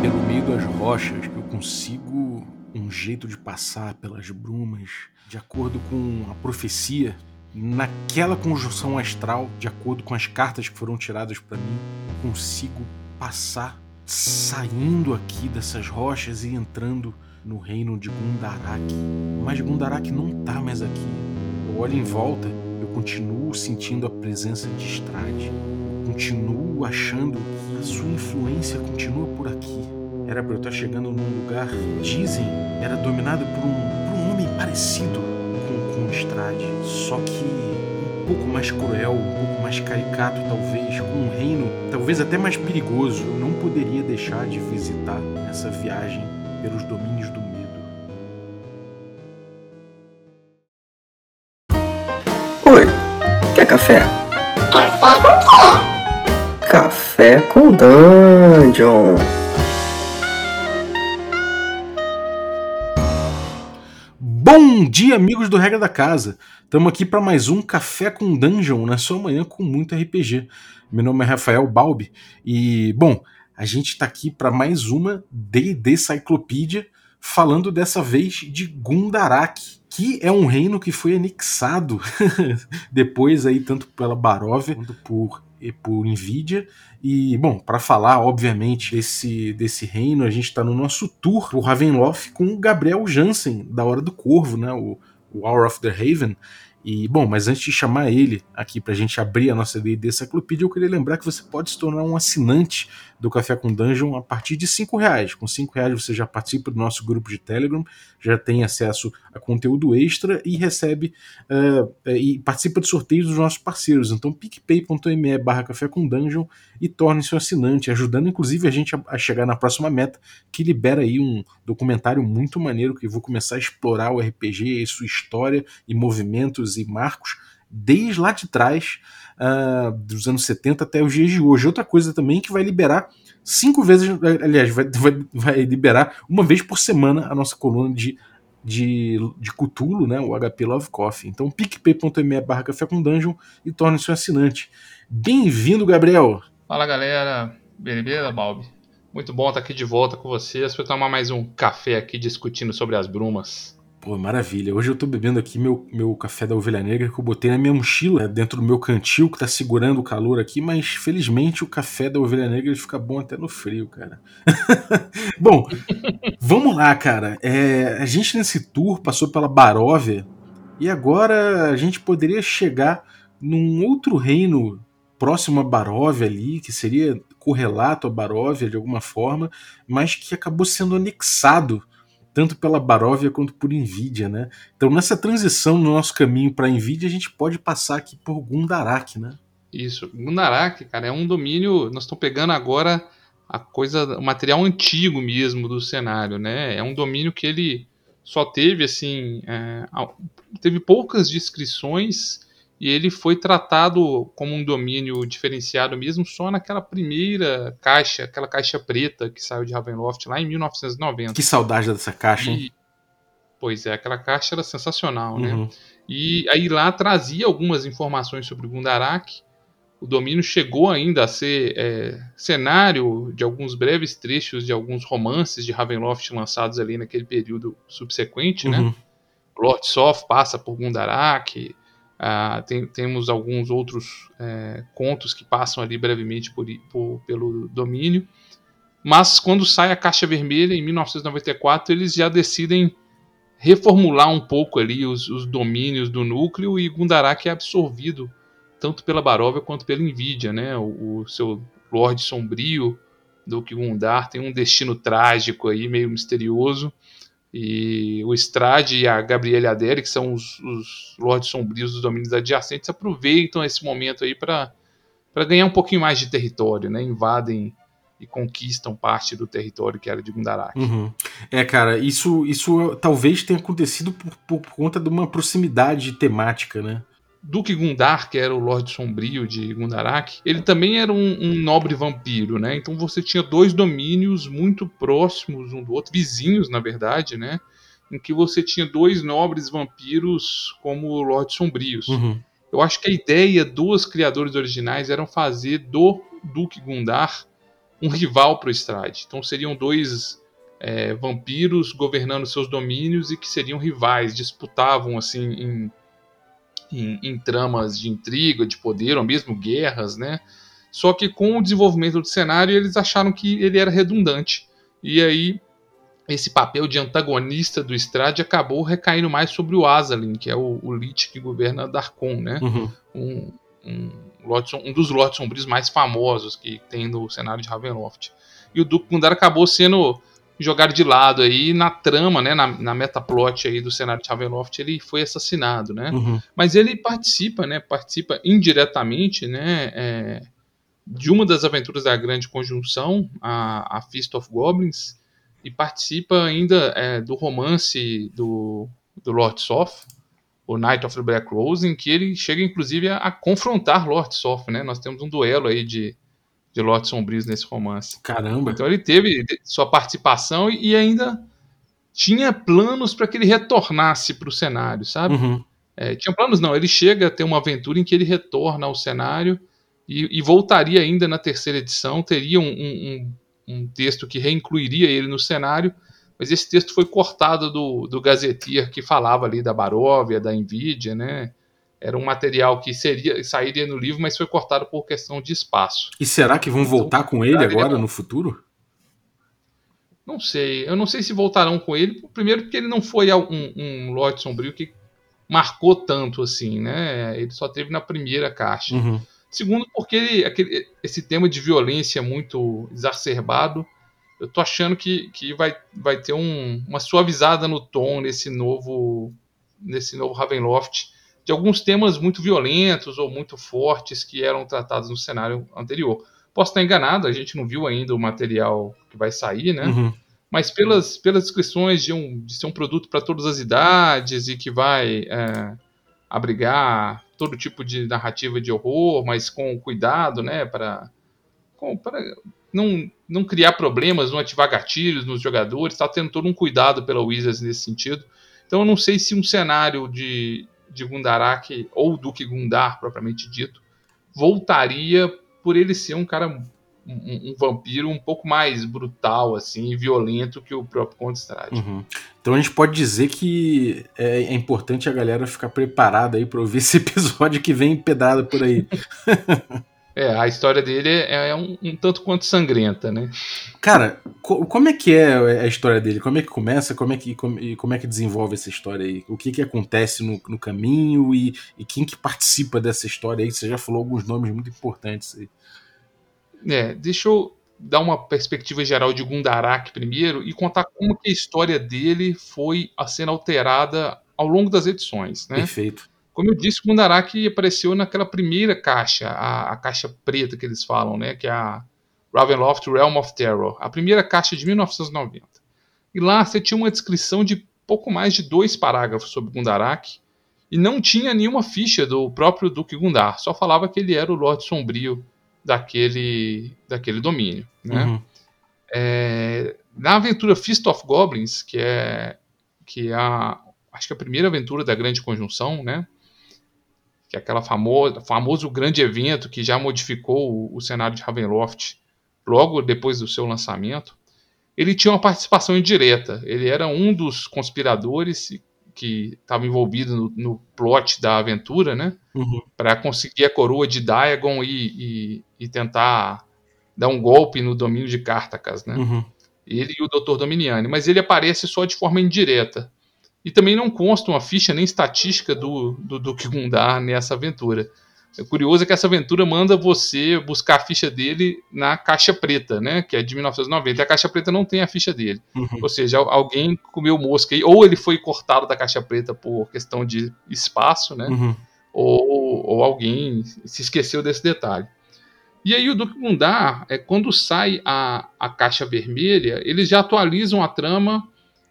Pelo meio das rochas, eu consigo um jeito de passar pelas brumas de acordo com a profecia. Naquela conjunção astral, de acordo com as cartas que foram tiradas para mim, consigo passar saindo aqui dessas rochas e entrando no reino de Gundarak. Mas Gundarak não tá mais aqui. Eu olho em volta, eu continuo sentindo a presença de Strade. Eu continuo achando que a sua influência continua por aqui. Era pra eu estar chegando num lugar, dizem, era dominado por um, por um homem parecido com, com Strade. Só que um pouco mais cruel, um pouco mais caricato, talvez, com um reino talvez até mais perigoso. Eu não poderia deixar de visitar essa viagem pelos domínios do medo. Oi, quer café? Café com Dungeon. Bom dia, amigos do Regra da Casa. Estamos aqui para mais um Café com Dungeon na sua manhã com muito RPG. Meu nome é Rafael Balbi e, bom, a gente está aqui para mais uma D&D Cyclopedia, falando dessa vez de Gundarak, que é um reino que foi anexado depois aí tanto pela Baróvia quanto por por Nvidia. E, bom, para falar, obviamente, desse, desse reino, a gente está no nosso tour por Ravenloft com o Gabriel Jansen, da Hora do Corvo, né? O, o Hour of the Haven. E, bom, mas antes de chamar ele aqui para a gente abrir a nossa D&D Cyclopedia, eu queria lembrar que você pode se tornar um assinante do Café com Dungeon a partir de cinco reais. Com cinco reais você já participa do nosso grupo de Telegram, já tem acesso a conteúdo extra e recebe uh, e participa de sorteios dos nossos parceiros. Então picpay.me barra Café com Dungeon e torne-se um assinante, ajudando inclusive a gente a, a, chegar na próxima meta, que libera aí um documentário muito maneiro que eu vou começar a explorar o RPG e sua história e movimentos e marcos desde lá de trás uh, dos anos 70 até os dias de hoje. Outra coisa também que vai liberar cinco vezes, aliás, vai, vai, vai liberar uma vez por semana a nossa coluna de, de, de Cthulhu, né, o HP Love Coffee. Então, picpay.me barra café com dungeon e torne-se um assinante. Bem-vindo, Gabriel! Fala, galera! Beleza, Balbi? Muito bom estar aqui de volta com vocês para tomar mais um café aqui discutindo sobre as brumas. Pô, maravilha. Hoje eu tô bebendo aqui meu, meu café da ovelha negra que eu botei na minha mochila, dentro do meu cantil que tá segurando o calor aqui, mas felizmente o café da ovelha negra fica bom até no frio, cara. bom, vamos lá, cara. É, a gente nesse tour passou pela Baróvia e agora a gente poderia chegar num outro reino próximo a Baróvia ali, que seria correlato a Baróvia de alguma forma, mas que acabou sendo anexado tanto pela Baróvia quanto por Nvidia, né? Então nessa transição no nosso caminho para Nvidia a gente pode passar aqui por Gundarak, né? Isso, Gundarak, cara, é um domínio. Nós estamos pegando agora a coisa, o material antigo mesmo do cenário, né? É um domínio que ele só teve assim, é, teve poucas descrições e ele foi tratado como um domínio diferenciado mesmo só naquela primeira caixa, aquela caixa preta que saiu de Ravenloft lá em 1990. Que saudade dessa caixa, hein? E, pois é, aquela caixa era sensacional, né? uhum. E aí lá trazia algumas informações sobre Gundarak. O domínio chegou ainda a ser é, cenário de alguns breves trechos de alguns romances de Ravenloft lançados ali naquele período subsequente, né? uhum. né? Lord Soft passa por Gundarak, Uh, tem, temos alguns outros é, contos que passam ali brevemente por, por, pelo domínio. Mas quando sai a Caixa Vermelha, em 1994, eles já decidem reformular um pouco ali os, os domínios do núcleo e Gundarak é absorvido tanto pela Baróvia quanto pela Nvidia. Né? O, o seu Lorde Sombrio, do Gundar, tem um destino trágico aí, meio misterioso. E o Strade e a Gabriele Adere, que são os, os Lordes Sombrios dos domínios adjacentes, aproveitam esse momento aí para ganhar um pouquinho mais de território, né? Invadem e conquistam parte do território que era de Gundarak. Uhum. É, cara, isso, isso talvez tenha acontecido por, por, conta de uma proximidade temática, né? Duque Gundar, que era o Lorde Sombrio de Gundarak, ele também era um, um, nobre vampiro, né? Então você tinha dois domínios muito próximos um do outro, vizinhos, na verdade, né? Em que você tinha dois nobres vampiros como Lordes Sombrios. Uhum. Eu acho que a ideia dos criadores originais era fazer do Duque Gundar um rival para o Strade. Então seriam dois é, vampiros governando seus domínios e que seriam rivais, disputavam assim em, em, em, tramas de intriga, de poder, ou mesmo guerras, né? Só que com o desenvolvimento do cenário eles acharam que ele era redundante e aí esse papel de antagonista do Strade acabou recaindo mais sobre o Azalin, que é o, o Lich que governa Darkon, né? Uhum. Um, um, um, dos lotes sombrios mais famosos que tem no cenário de Ravenloft. E o Duque Gundar acabou sendo jogado de lado aí na trama, né, na, na metaplot aí do cenário de Ravenloft, ele foi assassinado, né? Uhum. Mas ele participa, né, participa indiretamente, né, é, de uma das aventuras da Grande Conjunção, a, a Feast of Goblins, e participa ainda é, do romance do, do Lord Soth, o Night of the Black Rose, em que ele chega inclusive a, a confrontar Lord Soth, né? Nós temos um duelo aí de, de Lord Sombrios nesse romance. Caramba! Então ele teve sua participação e ainda tinha planos para que ele retornasse para o cenário, sabe? Uhum. É, tinha planos não, ele chega a ter uma aventura em que ele retorna ao cenário e, e voltaria ainda na terceira edição, teria um, um, um texto que reincluiria ele no cenário, mas esse texto foi cortado do, do Gazetier que falava ali da Baróvia, da Nvidia, né? Era um material que seria sairia no livro, mas foi cortado por questão de espaço. E será que vão então, voltar com ele agora no futuro? Não sei. Eu não sei se voltarão com ele. Primeiro porque ele não foi um, um lote sombrio que marcou tanto assim, né? Ele só teve na primeira caixa. Uhum. Segundo, porque ele, aquele, esse tema de violência muito exacerbado, eu tô achando que, que vai, vai ter um, uma suavizada no tom nesse novo nesse novo Ravenloft de alguns temas muito violentos ou muito fortes que eram tratados no cenário anterior. Posso estar enganado, a gente não viu ainda o material que vai sair, né? Uhum. Mas pelas, pelas descrições de, um, de ser um produto para todas as idades e que vai é, abrigar todo tipo de narrativa de horror, mas com cuidado, né, para não, não criar problemas, não ativar gatilhos nos jogadores, está tendo todo um cuidado pela Wizards nesse sentido. Então eu não sei se um cenário de, de Gundarak, ou Duque Gundar, propriamente dito, voltaria por ele ser um cara um, um, vampiro um pouco mais brutal assim violento que o próprio Conde. Uhum. Então a gente pode dizer que é, é importante a galera ficar preparada aí para ouvir esse episódio que vem pedrada por aí. É, a história dele é, é um, um, tanto quanto sangrenta, né? Cara, co como é que é a história dele? Como é que começa? Como é que, como, como é que desenvolve essa história aí? O que que acontece no, no caminho e, e, quem que participa dessa história aí? Você já falou alguns nomes muito importantes aí. É, deixa eu dar uma perspectiva geral de Gundarak primeiro e contar como que a história dele foi a sendo alterada ao longo das edições, né? Perfeito. Como eu disse, Gundarak apareceu naquela primeira caixa, a, a, caixa preta que eles falam, né? Que é a Ravenloft Realm of Terror, a primeira caixa de 1990. E lá você tinha uma descrição de pouco mais de dois parágrafos sobre Gundarak e não tinha nenhuma ficha do próprio Duque Gundar, só falava que ele era o Lorde Sombrio daquele, daquele domínio. Né? Uhum. É, na aventura Fist of Goblins, que é, que é a, acho que é a primeira aventura da Grande Conjunção, né? Que é aquela famosa, famoso grande evento que já modificou o, o cenário de Ravenloft logo depois do seu lançamento, ele tinha uma participação indireta. Ele era um dos conspiradores que estava envolvido no, no, plot da aventura, né? Uhum. Para conseguir a coroa de Diagon e, e, e, tentar dar um golpe no domínio de Cartacas, né? Uhum. Ele e o Dr. Dominiani. Mas ele aparece só de forma indireta. E também não consta uma ficha nem estatística do, do Duque Gundar nessa aventura. O curioso é que essa aventura manda você buscar a ficha dele na caixa preta, né? Que é de 1990. E a caixa preta não tem a ficha dele. Uhum. Ou seja, alguém comeu mosca aí. Ou ele foi cortado da caixa preta por questão de espaço, né? Uhum. Ou, ou alguém se esqueceu desse detalhe. E aí o Duque Gundar, é, quando sai a, a caixa vermelha, eles já atualizam a trama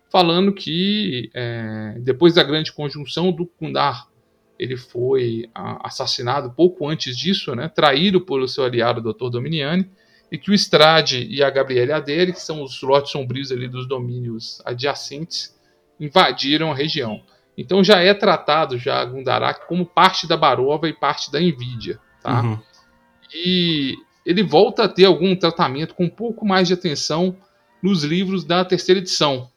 falando que é, depois da grande conjunção, o Duque Gundar ele foi assassinado pouco antes disso, né, traído pelo seu aliado Dr. Dominiani, e que o Strade e a Gabriele Adere, que são os lotes sombrios ali dos domínios adjacentes, invadiram a região. Então já é tratado já Gundarak como parte da Barova e parte da Nvidia, tá? Uhum. E ele volta a ter algum tratamento com um pouco mais de atenção nos livros da terceira edição,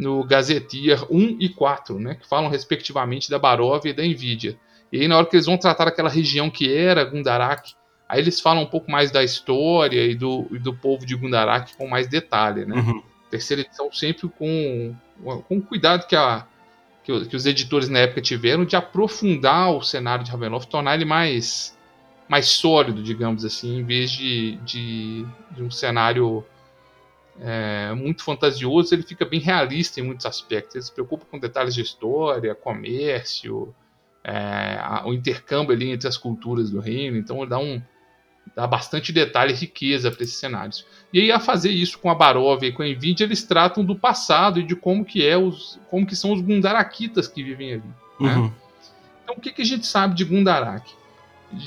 no Gazetteer 1 e 4, né, que falam respectivamente da Baróvia e da Envidia. E aí, na hora que eles vão tratar aquela região que era Gundarak, aí eles falam um pouco mais da história e do, e do povo de Gundarak com mais detalhe. Né? Uhum. Terceira edição sempre com, com o cuidado que, a, que, que, os editores na época tiveram de aprofundar o cenário de Ravenloft, tornar ele mais, mais sólido, digamos assim, em vez de, de, de um cenário é, muito fantasioso, ele fica bem realista em muitos aspectos. Ele se preocupa com detalhes de história, comércio, é, a, o intercâmbio ali entre as culturas do reino, então ele dá um dá bastante detalhe e riqueza para esses cenários. E aí a fazer isso com a Baróvia e com a Nvidia, eles tratam do passado e de como que é os como que são os Gundarakitas que vivem ali. Né? Uhum. Então o que, que a gente sabe de Gundarak?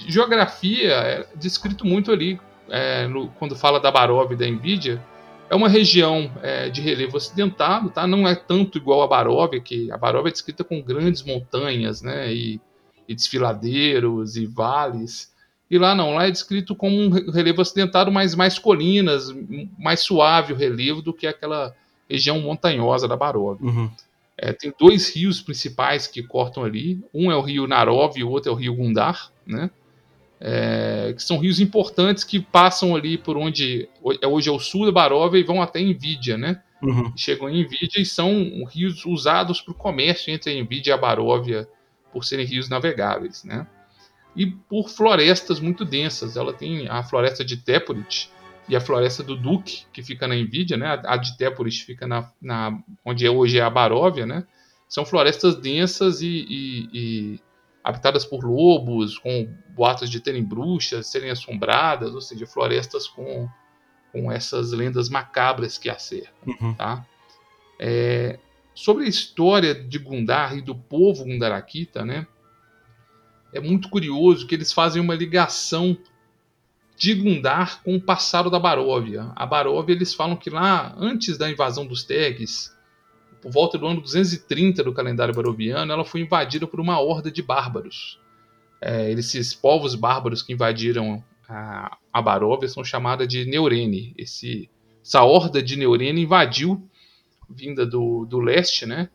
Geografia é descrito muito ali é, no, quando fala da Baróvia e da Nvidia, é uma região é, de relevo acidentado, tá? Não é tanto igual a Baróvia, que a Baróvia é descrita com grandes montanhas, né? E, e desfiladeiros e vales. E lá não, lá é descrito como um relevo acidentado, mas mais colinas, mais suave o relevo do que aquela região montanhosa da Baróvia. Uhum. É, tem dois rios principais que cortam ali. Um é o rio Narov e o outro é o rio Gundar, né? É, que são rios importantes que passam ali por onde é, hoje é o sul da Baróvia e vão até Envidia, né? Uhum. Chegam em Envidia e são rios usados para o comércio entre a Envidia e a Baróvia, por serem rios navegáveis, né? E por florestas muito densas. Ela tem a floresta de Tepurit e a floresta do Duque, que fica na Envidia, né? A de Tepurit fica na, na onde é, hoje é a Baróvia, né? São florestas densas e, e, e habitadas por lobos, com boatos de terem bruxas, serem assombradas, ou seja, florestas com, com essas lendas macabras que a cercam. Uhum. Tá? É, sobre a história de Gundar e do povo Gundarakita, né, é muito curioso que eles fazem uma ligação de Gundar com o passado da Baróvia. A Baróvia, eles falam que lá, antes da invasão dos Tegs, por volta do ano 230 do calendário baroviano, ela foi invadida por uma horda de bárbaros. É, esses povos bárbaros que invadiram a, a Baróvia são chamados de Neurene. Esse, essa horda de Neurene invadiu, vinda do, do leste, né?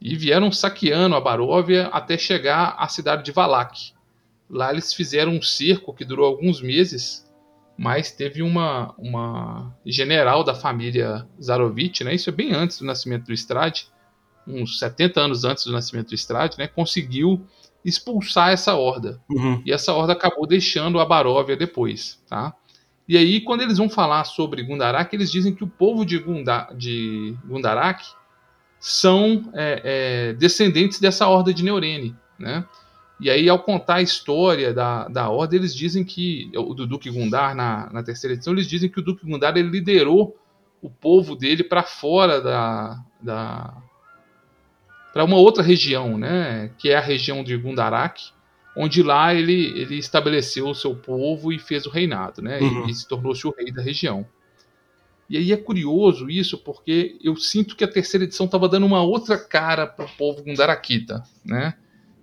E vieram saqueando a Baróvia até chegar à cidade de Valak. Lá eles fizeram um cerco que durou alguns meses mas teve uma, uma general da família Zarovich, né, isso é bem antes do nascimento do Strade, uns 70 anos antes do nascimento do Strade, né, conseguiu expulsar essa horda. Uhum. E essa horda acabou deixando a Baróvia depois. Tá? E aí, quando eles vão falar sobre Gundarak, eles dizem que o povo de, Gunda, de Gundarak são é, é, descendentes dessa horda de Neurene. Né? E aí, ao contar a história da, da Ordem, eles dizem que, o do Duque Gundar, na, na terceira edição, eles dizem que o Duque Gundar ele liderou o povo dele para fora da. da para uma outra região, né? Que é a região de Gundarak, onde lá ele, ele estabeleceu o seu povo e fez o reinado, né? Uhum. E, e se tornou-se o rei da região. E aí é curioso isso, porque eu sinto que a terceira edição estava dando uma outra cara para o povo Gundarakita, né?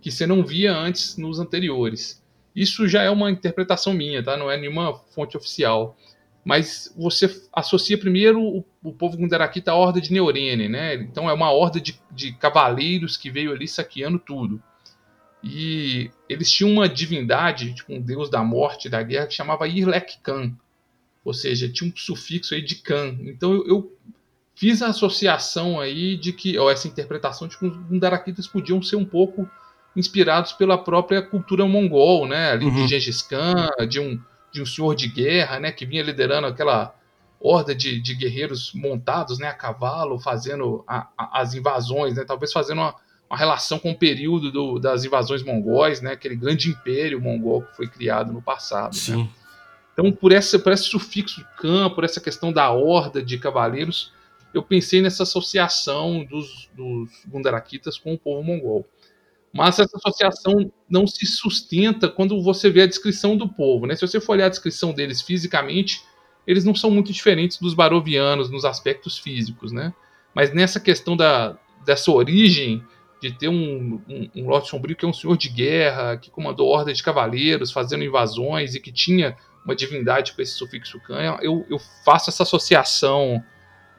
Que você não via antes nos anteriores. Isso já é uma interpretação minha, tá? Não é nenhuma fonte oficial. Mas você associa primeiro o, o povo Gundarakita à horda de Neurene, né? Então é uma horda de, de cavaleiros que veio ali saqueando tudo. E eles tinham uma divindade, tipo um deus da morte da guerra, que chamava Irlek Khan. Ou seja, tinha um sufixo aí de Khan. Então eu, eu fiz a associação aí de que, ou essa interpretação de que os Gundarakitas podiam ser um pouco inspirados pela própria cultura mongol, né? Ali uhum. de Gengis Khan, de um, de um senhor de guerra, né? Que vinha liderando aquela horda de, de guerreiros montados, né? A cavalo, fazendo a, a, as invasões, né? Talvez fazendo uma, uma relação com o período do, das invasões mongóis, né? Aquele grande império mongol que foi criado no passado. Né? Sim. Né? Então, por, essa, por esse sufixo Khan, por essa questão da horda de cavaleiros, eu pensei nessa associação dos, dos Gundarakitas com o povo mongol. Mas essa associação não se sustenta quando você vê a descrição do povo. Né? Se você for olhar a descrição deles fisicamente, eles não são muito diferentes dos barovianos nos aspectos físicos. Né? Mas nessa questão da, dessa origem de ter um, um, um Lorde Sombrio que é um senhor de guerra, que comandou ordens de cavaleiros, fazendo invasões e que tinha uma divindade com esse sufixo can, eu, eu faço essa associação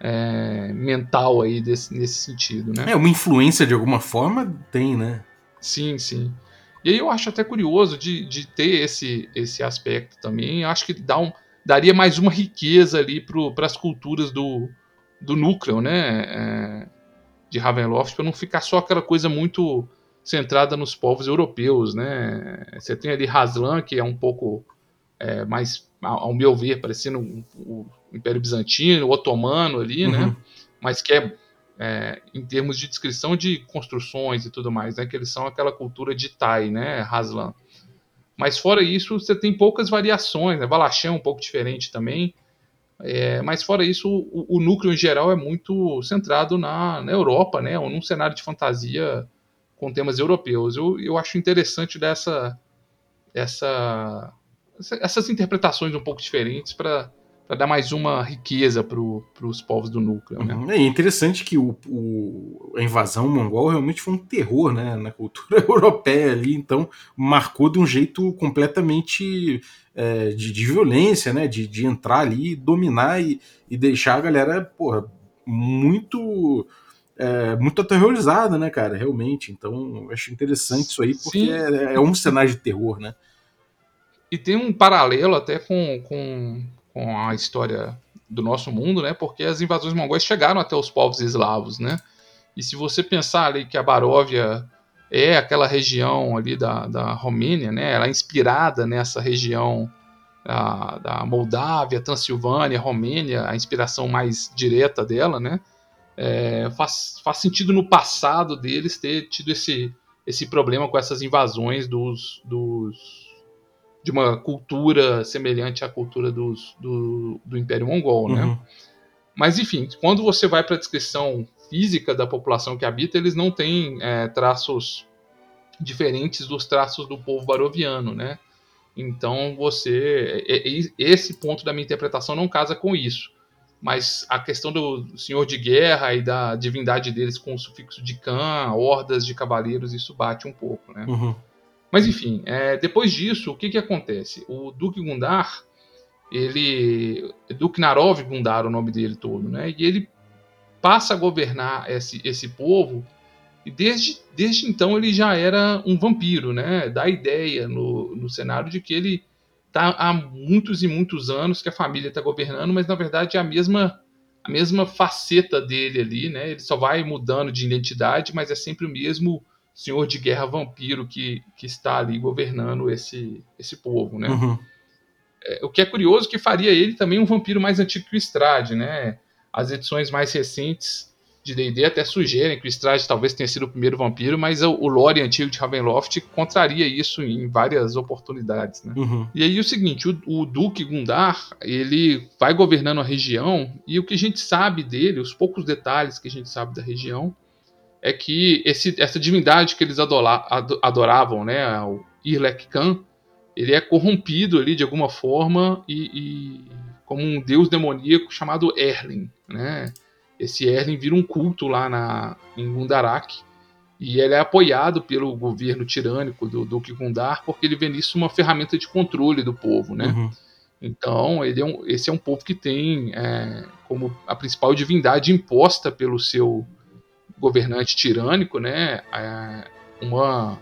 é, mental aí desse, nesse sentido, né? É, uma influência de alguma forma tem, né? Sim, sim. E aí eu acho até curioso de, de ter esse, esse aspecto também. Eu acho que dá um, daria mais uma riqueza ali para as culturas do, do núcleo, né? É, de Ravenloft, para não ficar só aquela coisa muito centrada nos povos europeus, né? Você tem ali Haslan, que é um pouco é, mais, ao meu ver, parecendo o Império Bizantino, o Otomano ali, né? uhum. né? Mas que é, é, em termos de descrição de construções e tudo mais, né? Que eles são aquela cultura de Tai, né? Haslan. Mas fora isso, você tem poucas variações, né? Valachã é um pouco diferente também. É, mas fora isso, o, o, núcleo em geral é muito centrado na, na Europa, né? Ou num cenário de fantasia com temas europeus. Eu, eu acho interessante dessa, essa, essas interpretações um pouco diferentes para dar mais uma riqueza para os povos do núcleo. Né? Uhum. É interessante que o, o, a invasão mongol realmente foi um terror né, na cultura europeia ali, então marcou de um jeito completamente é, de, de, violência, né, de, de entrar ali, dominar e, e deixar a galera porra, muito é, muito aterrorizada, né, cara? Realmente. Então, acho interessante isso aí, porque é, é, um cenário de terror, né? E tem um paralelo até com, com, com a história do nosso mundo, né? Porque as invasões mongóis chegaram até os povos eslavos, né? E se você pensar ali que a Baróvia é aquela região ali da, da Romênia, né? Ela é inspirada nessa região da, da Moldávia, Transilvânia, Romênia, a inspiração mais direta dela, né? é, faz, faz sentido no passado deles ter tido esse, esse problema com essas invasões dos, dos de uma cultura semelhante à cultura dos, do, do Império Mongol, né? Uhum. Mas enfim, quando você vai para a descrição física da população que habita, eles não têm é, traços diferentes dos traços do povo baroviano, né? Então você, esse ponto da minha interpretação não casa com isso mas a questão do senhor de guerra e da divindade deles com o sufixo de Khan, hordas de cavaleiros, isso bate um pouco, né? Uhum. Mas enfim, é, depois disso, o que que acontece? O Duque Gundar, ele... Duque Narov Gundar, o nome dele todo, né? E ele passa a governar esse, esse povo e desde, desde então ele já era um vampiro, né? Dá ideia no, no cenário de que ele tá há muitos e muitos anos que a família está governando, mas na verdade é a mesma a mesma faceta dele ali, né? Ele só vai mudando de identidade, mas é sempre o mesmo senhor de guerra vampiro que, que está ali governando esse, esse povo, né? Uhum. É, o que é curioso que faria ele também um vampiro mais antigo que o Strade, né? As edições mais recentes de D&D até sugerem que o Strade talvez tenha sido o primeiro vampiro, mas o, lore antigo de Ravenloft contraria isso em várias oportunidades, né? Uhum. E aí o seguinte, o, o, Duque Gundar, ele vai governando a região e o que a gente sabe dele, os poucos detalhes que a gente sabe da região, é que esse, essa divindade que eles adola, adoravam, né, o Irlek Khan, ele é corrompido ali de alguma forma e, e como um deus demoníaco chamado Erlin, né? esse Erlin vira um culto lá na, em Gundarak. E ele é apoiado pelo governo tirânico do Duque Gundar, porque ele vê nisso uma ferramenta de controle do povo, né? Uhum. Então, ele é um, esse é um povo que tem é, como a principal divindade imposta pelo seu governante tirânico, né? É, uma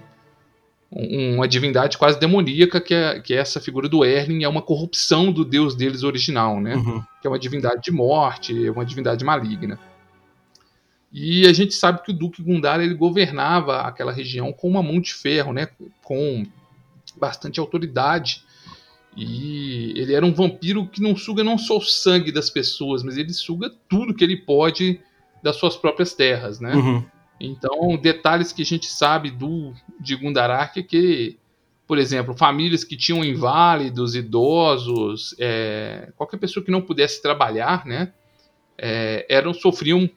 uma divindade quase demoníaca, que é, que é essa figura do Erling, é uma corrupção do deus deles original, né? Uhum. Que é uma divindade de morte, é uma divindade maligna. E a gente sabe que o Duque Gundar ele governava aquela região com uma mão de ferro, né? Com bastante autoridade. E ele era um vampiro que não suga não só o sangue das pessoas, mas ele suga tudo que ele pode das suas próprias terras, né? Uhum. Então, detalhes que a gente sabe do de Gundarak é que, por exemplo, famílias que tinham inválidos, idosos, é, qualquer pessoa que não pudesse trabalhar, né, é, eram sofriam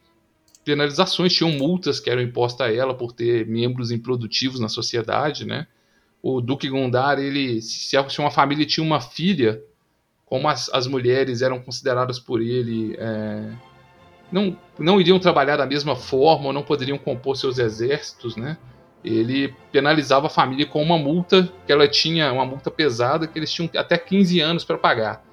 penalizações, tinham multas que eram impostas a ela por ter membros improdutivos na sociedade, né? O Duque Gundar, ele, se uma família tinha uma filha, como as, as mulheres eram consideradas por ele é, não, não iriam trabalhar da mesma forma, ou não poderiam compor seus exércitos, né? ele penalizava a família com uma multa que ela tinha, uma multa pesada, que eles tinham até 15 anos para pagar.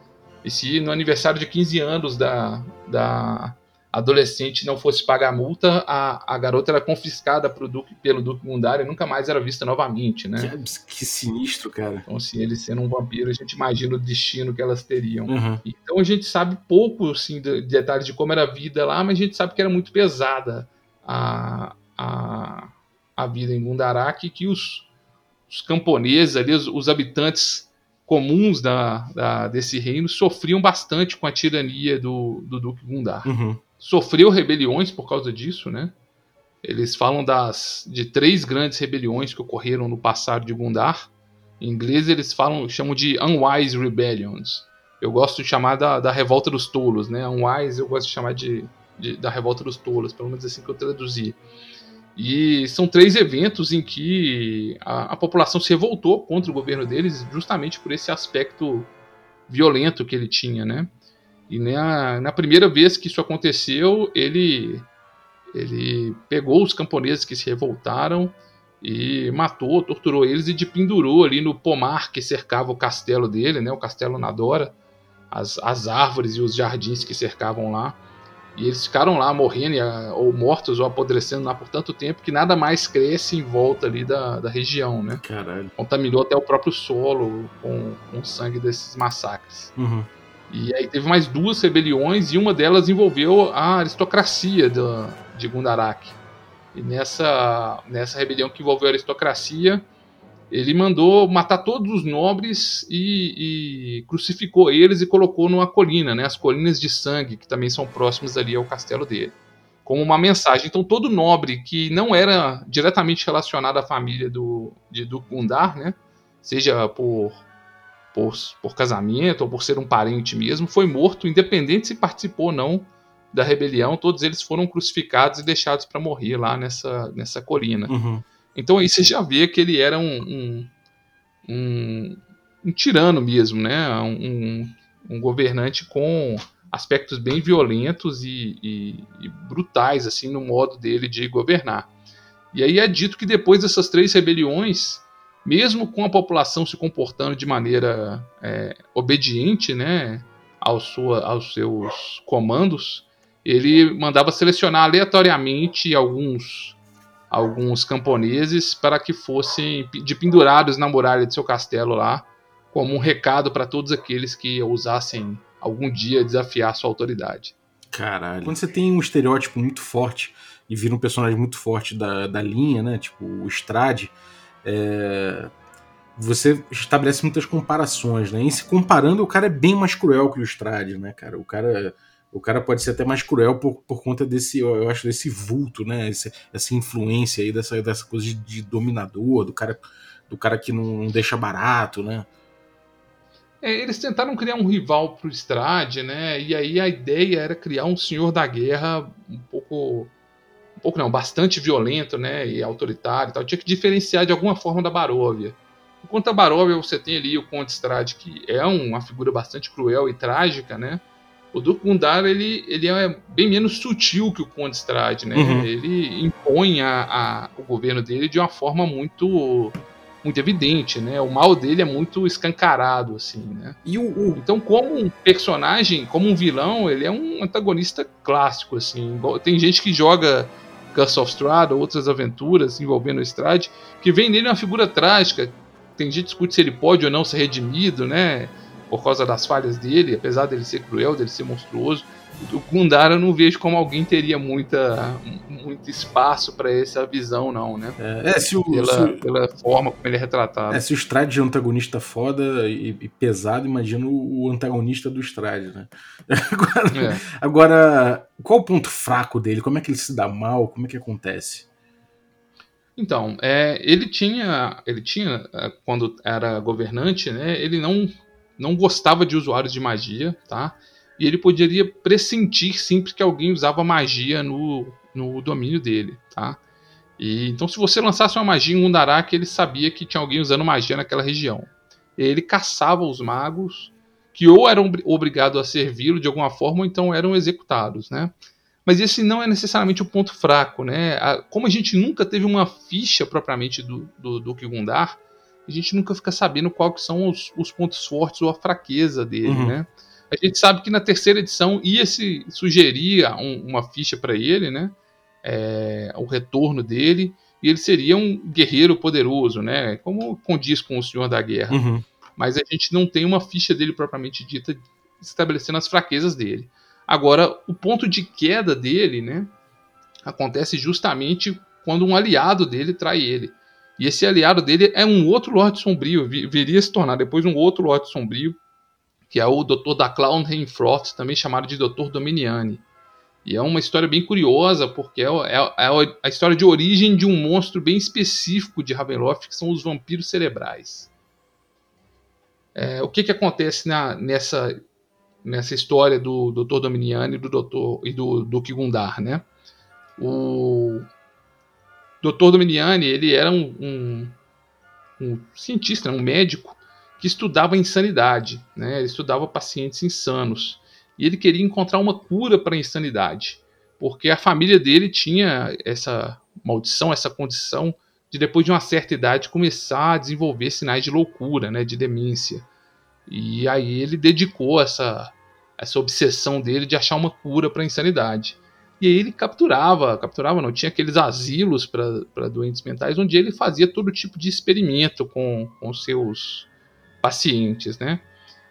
E se no aniversário de 15 anos da, da adolescente não fosse pagar a multa, a, a garota era confiscada pro Duque, pelo Duque Gundar e nunca mais era vista novamente, né? Que, que, sinistro, cara. Então, assim, ele sendo um vampiro, a gente imagina o destino que elas teriam. Uhum. Então a gente sabe pouco, assim, de, de, detalhes de como era a vida lá, mas a gente sabe que era muito pesada a, a, a vida em Gundarak, que os, os camponeses ali, os, os habitantes comuns da, da, desse reino sofriam bastante com a tirania do, do Duque Gundar. Uhum sofreu rebeliões por causa disso, né? Eles falam das de três grandes rebeliões que ocorreram no passado de Gundar. Em inglês eles falam, chamam de unwise rebellions. Eu gosto de chamar da, da revolta dos tolos, né? Unwise eu gosto de chamar de, de, da revolta dos tolos, pelo menos assim que eu traduzi. E são três eventos em que a, a população se revoltou contra o governo deles, justamente por esse aspecto violento que ele tinha, né? E na, na primeira vez que isso aconteceu, ele, ele pegou os camponeses que se revoltaram e matou, torturou eles e de pendurou ali no pomar que cercava o castelo dele, né, o castelo Nadora, as, as árvores e os jardins que cercavam lá. E eles ficaram lá morrendo, ou mortos, ou apodrecendo lá por tanto tempo que nada mais cresce em volta ali da, da região, né? Caralho. Contaminou até o próprio solo com, com o sangue desses massacres. Uhum. E aí teve mais duas rebeliões e uma delas envolveu a aristocracia do, de Gundarak. E nessa, nessa rebelião que envolveu a aristocracia, ele mandou matar todos os nobres e, e, crucificou eles e colocou numa colina, né, as colinas de sangue, que também são próximas ali ao castelo dele, como uma mensagem. Então todo nobre que não era diretamente relacionado à família do, de, do Gundar, né, seja por por, por casamento ou por ser um parente mesmo, foi morto, independente se participou ou não da rebelião. Todos eles foram crucificados e deixados para morrer lá nessa, nessa colina. Uhum. Então aí você já vê que ele era um, um, um, um tirano mesmo, né? Um, um, governante com aspectos bem violentos e, e, e, brutais assim no modo dele de governar. E aí é dito que depois dessas três rebeliões mesmo com a população se comportando de maneira é, obediente né, aos, sua, aos seus comandos, ele mandava selecionar aleatoriamente alguns, alguns camponeses para que fossem de pendurados na muralha de seu castelo lá, como um recado para todos aqueles que ousassem algum dia desafiar sua autoridade. Caralho. Quando você tem um estereótipo muito forte e vira um personagem muito forte da, da linha, né? Tipo o Strade, é, você estabelece muitas comparações, né? E se comparando, o cara é bem mais cruel que o Strade, né, cara? O cara, o cara pode ser até mais cruel por, por conta desse, eu acho, desse vulto, né? Esse, essa influência aí, dessa, dessa coisa de, de, dominador, do cara, do cara que não, deixa barato, né? É, eles tentaram criar um rival pro Strade, né? E aí a ideia era criar um senhor da guerra um pouco um pouco não, bastante violento, né, e autoritário, e tal. Tinha que diferenciar de alguma forma da Baróvia. Enquanto a Baróvia você tem ali o Conde Strade, que é uma figura bastante cruel e trágica, né? O Duque Gundar, ele, ele é bem menos sutil que o Conde Strade, né? Uhum. Ele impõe a, a, o governo dele de uma forma muito muito evidente, né? O mal dele é muito escancarado, assim, né? E o, o... Então, como um personagem, como um vilão, ele é um antagonista clássico, assim. Tem gente que joga Curse of Strahd, outras aventuras envolvendo o Strahd, que vem nele uma figura trágica. Tem gente que discute se ele pode ou não ser redimido, né? Por causa das falhas dele, apesar dele ser cruel, dele ser monstruoso. O Gundar eu não vejo como alguém teria muita, muito espaço para essa visão, não, né? É, é se o, pela, se pela forma como ele é retratado. É, se o Strade é um antagonista foda e, e pesado, imagina o, o, antagonista do Strade, né? Agora, é. agora, qual o ponto fraco dele? Como é que ele se dá mal? Como é que acontece? Então, é, ele tinha, ele tinha é, quando era governante, né? Ele não não gostava de usuários de magia, tá? E ele poderia pressentir sempre que alguém usava magia no, no domínio dele, tá? E, então, se você lançasse uma magia em Undarak, ele sabia que tinha alguém usando magia naquela região. Ele caçava os magos que ou eram obrigados a servi-lo de alguma forma ou então eram executados, né? Mas esse não é necessariamente o ponto fraco, né? Como a gente nunca teve uma ficha propriamente do, do Duque Gundar, a gente nunca fica sabendo quais são os, os pontos fortes ou a fraqueza dele, uhum. né? A gente sabe que na terceira edição ia se sugerir um, uma ficha para ele, né? É, o retorno dele, e ele seria um guerreiro poderoso, né? Como condiz com o Senhor da Guerra. Uhum. Mas a gente não tem uma ficha dele propriamente dita estabelecendo as fraquezas dele. Agora, o ponto de queda dele, né? Acontece justamente quando um aliado dele trai ele. E esse aliado dele é um outro Lorde Sombrio, viria a se tornar depois um outro Lorde Sombrio, que é o Dr. da Clown Rainfrost, também chamado de Dr. Dominiani. E é uma história bem curiosa, porque é, é, é, a história de origem de um monstro bem específico de Ravenloft, que são os vampiros cerebrais. É, o que, que acontece na, nessa, nessa história do Dr. Dominiani e do, Dr. e do Duque Gundar, né? O Dr. Dominiani, ele era um, um, um cientista, um médico, que estudava insanidade, né? ele estudava pacientes insanos. E ele queria encontrar uma cura para a insanidade, porque a família dele tinha essa maldição, essa condição de depois de uma certa idade começar a desenvolver sinais de loucura, né, de demência. E aí ele dedicou essa essa obsessão dele de achar uma cura para a insanidade. E aí ele capturava, capturava não, tinha aqueles asilos para doentes mentais onde ele fazia todo tipo de experimento com, com seus pacientes, né?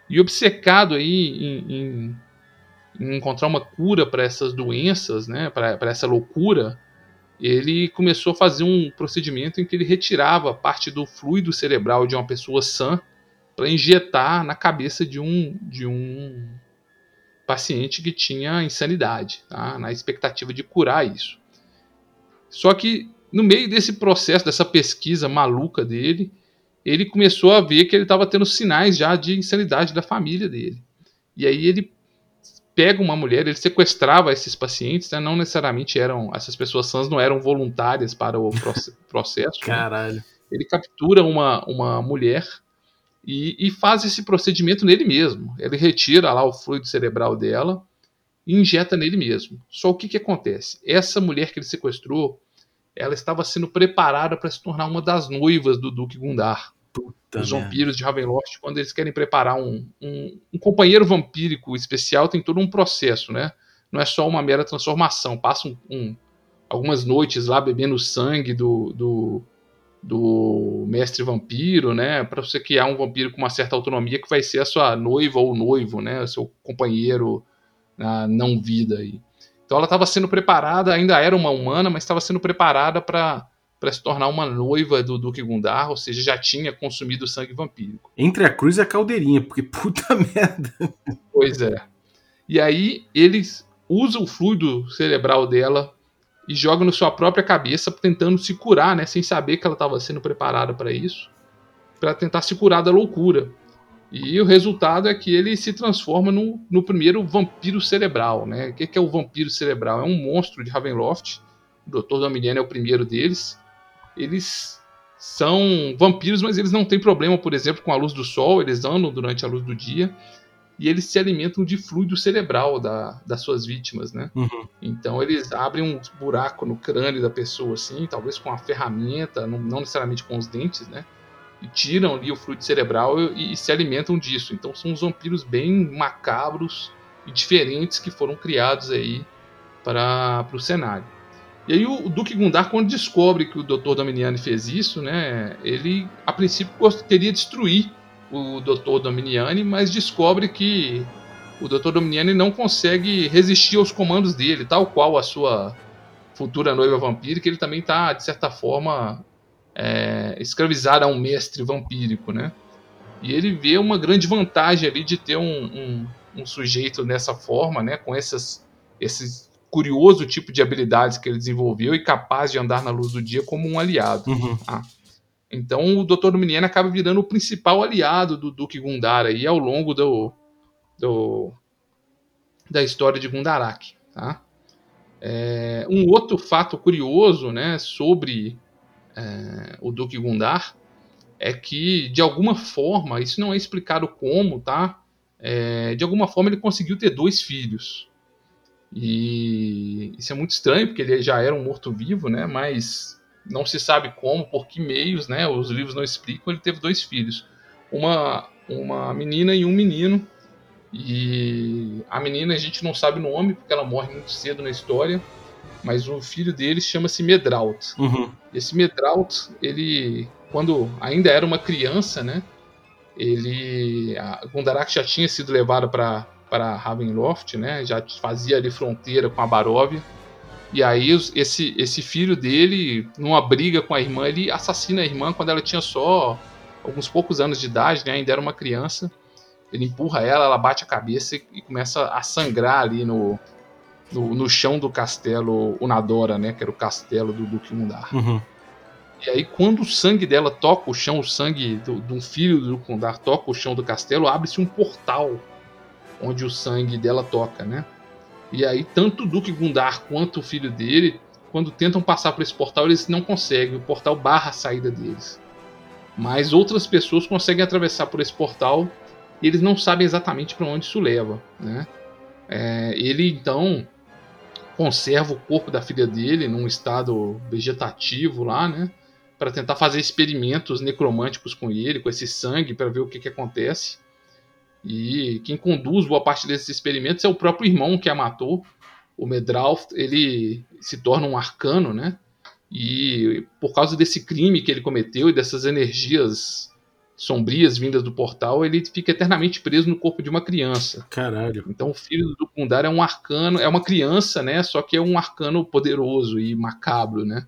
E obcecado aí em, em, em encontrar uma cura para essas doenças, né? Para essa loucura, ele começou a fazer um procedimento em que ele retirava parte do fluido cerebral de uma pessoa sã para injetar na cabeça de um de um paciente que tinha insanidade, tá? na expectativa de curar isso. Só que no meio desse processo, dessa pesquisa maluca dele, ele começou a ver que ele estava tendo sinais já de insanidade da família dele. E aí ele pega uma mulher, ele sequestrava esses pacientes, né? não necessariamente eram, essas pessoas sãs não eram voluntárias para o processo. Né? Caralho. Né? Ele captura uma, uma mulher e, e, faz esse procedimento nele mesmo. Ele retira lá o fluido cerebral dela e injeta nele mesmo. Só o que, que acontece? Essa mulher que ele sequestrou, ela estava sendo preparada para se tornar uma das noivas do Duque Gundar. Puta os vampiros de Ravenloft, quando eles querem preparar um, um, um, companheiro vampírico especial, tem todo um processo, né? Não é só uma mera transformação. Passam um, algumas noites lá bebendo sangue do, do, do mestre vampiro, né? Para você criar um vampiro com uma certa autonomia que vai ser a sua noiva ou noivo, né? O seu companheiro na não vida aí. Então ela estava sendo preparada, ainda era uma humana, mas estava sendo preparada para para se tornar uma noiva do Duque Gundar, ou seja, já tinha consumido sangue vampírico. Entre a cruz e a caldeirinha, porque puta merda. Pois é. E aí eles usam o fluido cerebral dela e jogam na sua própria cabeça, tentando se curar, né, sem saber que ela estava sendo preparada para isso, para tentar se curar da loucura. E o resultado é que ele se transforma no, no primeiro vampiro cerebral. Né? O que é o vampiro cerebral? É um monstro de Ravenloft. O Dr. Dominiano é o primeiro deles eles são vampiros, mas eles não têm problema, por exemplo, com a luz do sol, eles andam durante a luz do dia e eles se alimentam de fluido cerebral da, das suas vítimas, né? Uhum. Então eles abrem um buraco no crânio da pessoa, assim, talvez com uma ferramenta, não, não necessariamente com os dentes, né? E tiram ali o fluido cerebral e, e se alimentam disso. Então são uns vampiros bem macabros e diferentes que foram criados aí para o cenário. E aí o Duque Gundar, quando descobre que o Dr. Dominiani fez isso, né, ele a princípio queria destruir o Dr. Dominiani, mas descobre que o Dr. Dominiani não consegue resistir aos comandos dele, tal qual a sua futura noiva vampírica, ele também está, de certa forma, é, escravizado a um mestre vampírico, né? E ele vê uma grande vantagem ali de ter um, um, um sujeito dessa forma, né, com essas, esses curioso tipo de habilidades que ele desenvolveu e capaz de andar na luz do dia como um aliado. Uhum. Ah. Então o Dr. Dominiano acaba virando o principal aliado do Duque Gundar aí ao longo do, do da história de Gundarak. Tá? É, um outro fato curioso né, sobre é, o Duque Gundar é que, de alguma forma, isso não é explicado como, tá? É, de alguma forma ele conseguiu ter dois filhos. E, isso é muito estranho, porque ele já era um morto-vivo, né? Mas não se sabe como, por que meios, né? Os livros não explicam. Ele teve dois filhos, uma uma menina e um menino. E a menina a gente não sabe o nome porque ela morre muito cedo na história, mas o filho dele chama-se Medraut. Uhum. Esse Medraut, ele quando ainda era uma criança, né? Ele a Gundarak já tinha sido levado para para Ravenloft, né? Já fazia ali fronteira com a Baróvia. E aí esse esse filho dele, numa briga com a irmã, ele assassina a irmã quando ela tinha só alguns poucos anos de idade, né? Ainda era uma criança. Ele empurra ela, ela bate a cabeça e começa a sangrar ali no, no, no chão do castelo Unadora, né? Que era o castelo do Duque Mundar. Uhum. E aí, quando o sangue dela toca o chão, o sangue de um filho do Duque Mundar toca o chão do castelo, abre-se um portal onde o sangue dela toca, né? E aí, tanto o Duque Gundar quanto o filho dele, quando tentam passar por esse portal, eles não conseguem. O portal barra a saída deles. Mas outras pessoas conseguem atravessar por esse portal e eles não sabem exatamente para onde isso leva, né? É, ele então conserva o corpo da filha dele num estado vegetativo lá, né? Para tentar fazer experimentos necromânticos com ele, com esse sangue, para ver o que, que acontece. E quem conduz boa parte desses experimentos é o próprio irmão que a matou, o Medralf. Ele se torna um arcano, né? E por causa desse crime que ele cometeu e dessas energias sombrias vindas do portal, ele fica eternamente preso no corpo de uma criança. Caralho. Então o filho do Kundar é um arcano, é uma criança, né? Só que é um arcano poderoso e macabro, né?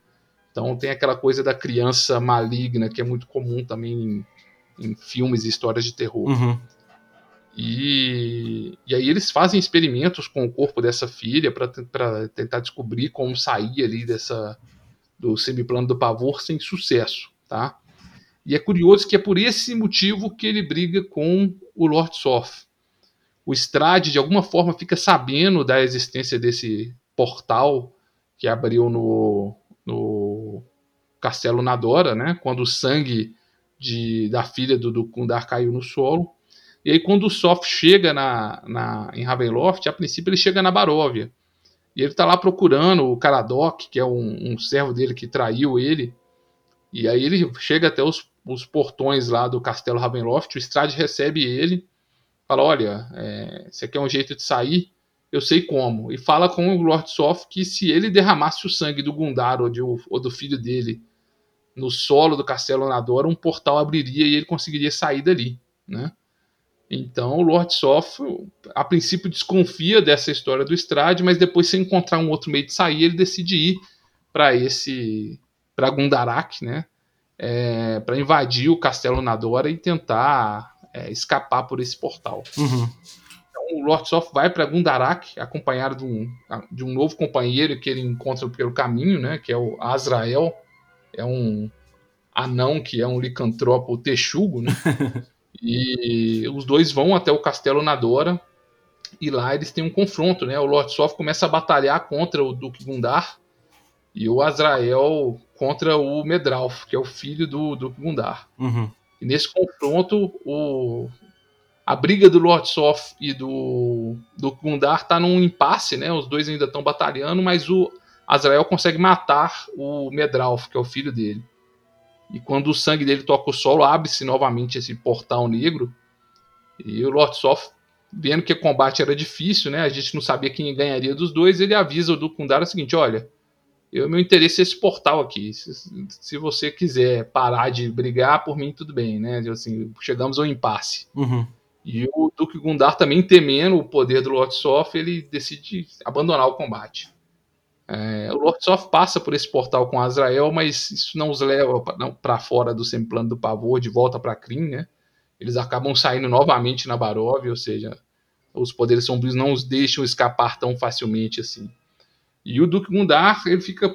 Então tem aquela coisa da criança maligna que é muito comum também em, em filmes e histórias de terror. Uhum. E, e aí eles fazem experimentos com o corpo dessa filha para tentar descobrir como sair ali dessa do semiplano do pavor sem sucesso, tá? E é curioso que é por esse motivo que ele briga com o Lord Soth. O Strade, de alguma forma, fica sabendo da existência desse portal que abriu no, no Castelo Nadora, né? Quando o sangue de, da filha do, Kundar caiu no solo. E aí, quando o Soth chega na, na, em Ravenloft, a princípio ele chega na Baróvia. E ele tá lá procurando o Caradoc, que é um, um servo dele que traiu ele. E aí ele chega até os os portões lá do Castelo Ravenloft, o Strade recebe ele, fala, olha, é, você quer um jeito de sair? Eu sei como. E fala com o Lord Soft que se ele derramasse o sangue do Gundar ou, de, ou do filho dele no solo do Castelo Nadora, um portal abriria e ele conseguiria sair dali, né? Então o Lord Soft, a princípio, desconfia dessa história do Strade, mas depois, se encontrar um outro meio de sair, ele decide ir para esse. para Gundarak, né? é, para invadir o Castelo Nadora e tentar é, escapar por esse portal. Uhum. Então, o Lord Soft vai para Gundarak, acompanhado de um, de um novo companheiro que ele encontra pelo caminho, né, que é o Azrael. É um anão que é um licantropo texugo, né? e os dois vão até o Castelo Nadora e lá eles têm um confronto, né? O Lord Soft começa a batalhar contra o Duque Gundar e o Azrael contra o Medralf, que é o filho do, do Gundar. Uhum. E nesse confronto, o, a briga do Lord Soth e do, do Gundar tá num impasse, né? Os dois ainda estão batalhando, mas o Azrael consegue matar o Medralf, que é o filho dele. E quando o sangue dele toca o solo, abre-se novamente esse portal negro. E o Lord Soth, vendo que o combate era difícil, né? A gente não sabia quem ganharia dos dois, ele avisa o do Gundar o seguinte: olha, eu, meu interesse é esse portal aqui. Se, se, você quiser parar de brigar, por mim tudo bem, né? Assim, chegamos ao impasse. Uhum. E o Duque Gundar também temendo o poder do Lord Soth, ele decide abandonar o combate. É, o Lord passa por esse portal com Azrael, mas isso não os leva para fora do semiplano do pavor, de volta para Kryn, né? Eles acabam saindo novamente na Baróvia, ou seja, os poderes sombrios não os deixam escapar tão facilmente assim. E o Duque Gundar, ele fica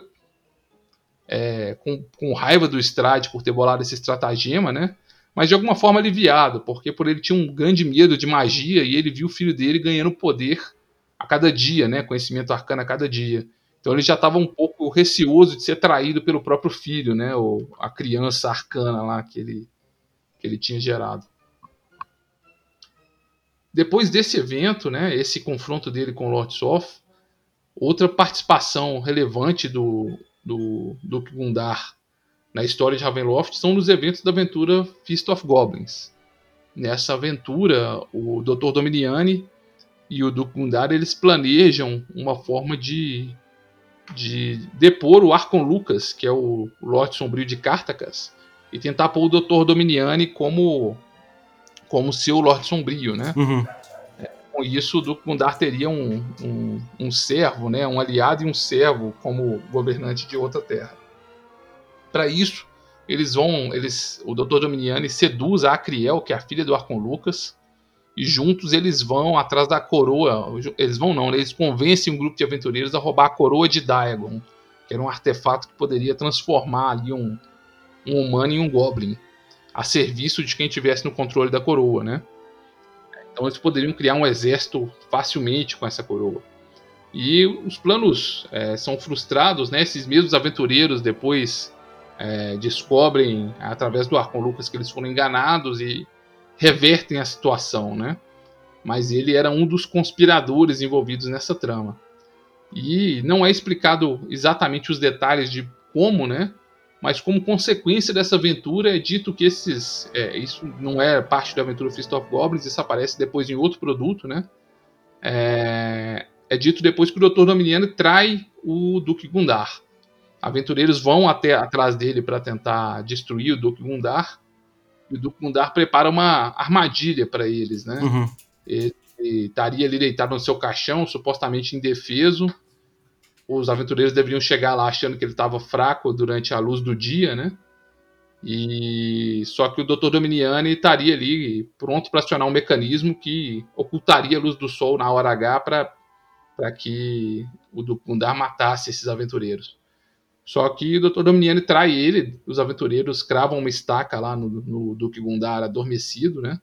é, com, com, raiva do Strade por ter bolado esse estratagema, né? Mas de alguma forma aliviado, porque por ele tinha um grande medo de magia e ele viu o filho dele ganhando poder a cada dia, né? Conhecimento arcano a cada dia. Então ele já estava um pouco receoso de ser traído pelo próprio filho, né? Ou a criança arcana lá que ele, que ele tinha gerado. Depois desse evento, né? Esse confronto dele com Lord Soth, Outra participação relevante do, do Duke Gundar na história de Ravenloft são nos eventos da aventura Feast of Goblins. Nessa aventura, o Dr. Dominiani e o Duke Gundar eles planejam uma forma de, de depor o Arcon Lucas, que é o Lorde Sombrio de Cartacas, e tentar pôr o Dr. Dominiani como como seu Lorde Sombrio, né? Uhum. É, com isso, o Duque Gundar teria um, um, um servo, né? um aliado e um servo como governante de outra terra. Para isso, eles vão, eles, o Dr. Dominiani seduz a Acriel, que é a filha do Arcon Lucas, e juntos eles vão atrás da coroa. Eles vão não, né? eles convencem um grupo de aventureiros a roubar a coroa de Daegon, que era um artefato que poderia transformar ali um, um humano em um goblin a serviço de quem tivesse no controle da coroa, né? Então eles poderiam criar um exército facilmente com essa coroa. E os planos é, são frustrados, né? Esses mesmos aventureiros depois é, descobrem através do Arcon Lucas que eles foram enganados e revertem a situação, né? Mas ele era um dos conspiradores envolvidos nessa trama. E não é explicado exatamente os detalhes de como, né? mas como consequência dessa aventura é dito que esses. É, isso não é parte da aventura Fist of Goblins, isso aparece depois em outro produto, né? É, é dito depois que o Dr. Dominiano trai o Duque Gundar. Aventureiros vão até atrás dele para tentar destruir o Duque Gundar. E o Duque Gundar prepara uma armadilha para eles, né? Uhum. Ele, estaria ali deitado no seu caixão, supostamente indefeso os aventureiros deveriam chegar lá achando que ele estava fraco durante a luz do dia, né? E só que o Dr. Dominiani estaria ali pronto para acionar um mecanismo que ocultaria a luz do sol na hora H para que o Gundar matasse esses aventureiros. Só que o Dr. Dominiani trai ele, os aventureiros cravam uma estaca lá no, no Duque Gundar adormecido, né?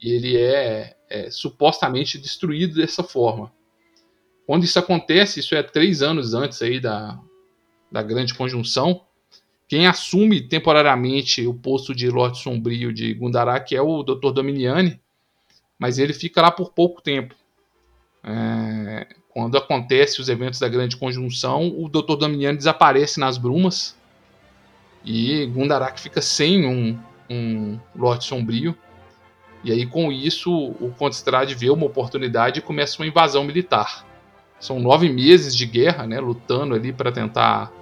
E ele é, é supostamente destruído dessa forma. Quando isso acontece, isso é três anos antes aí da, da grande conjunção, quem assume temporariamente o posto de Lorde Sombrio de Gundarak é o Dr. Dominiani, mas ele fica lá por pouco tempo. É, quando acontece os eventos da grande conjunção, o Dr. Dominiani desaparece nas brumas e Gundarak fica sem um, um Lorde Sombrio. E aí, com isso, o Conde Strade vê uma oportunidade e começa uma invasão militar. São nove meses de guerra, né, lutando ali para tentar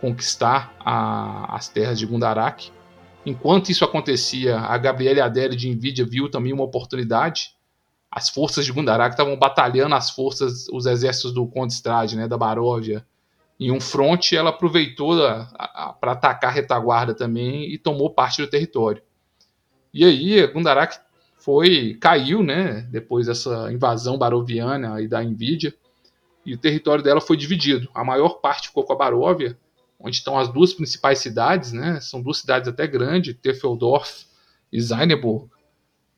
conquistar a, as terras de Gundarak. Enquanto isso acontecia, a Gabriele Adele de Nvidia viu também uma oportunidade. As forças de Gundarak estavam batalhando as forças, os exércitos do Conde Strade, né, da Baróvia, em um fronte. Ela aproveitou para atacar a retaguarda também e tomou parte do território. E aí, Gundarak foi caiu, né, depois dessa invasão baroviana e da Nvidia e o território dela foi dividido. A maior parte ficou com a Baróvia, onde estão as duas principais cidades, né? São duas cidades até grandes, Tefeldorf e Zaineburg,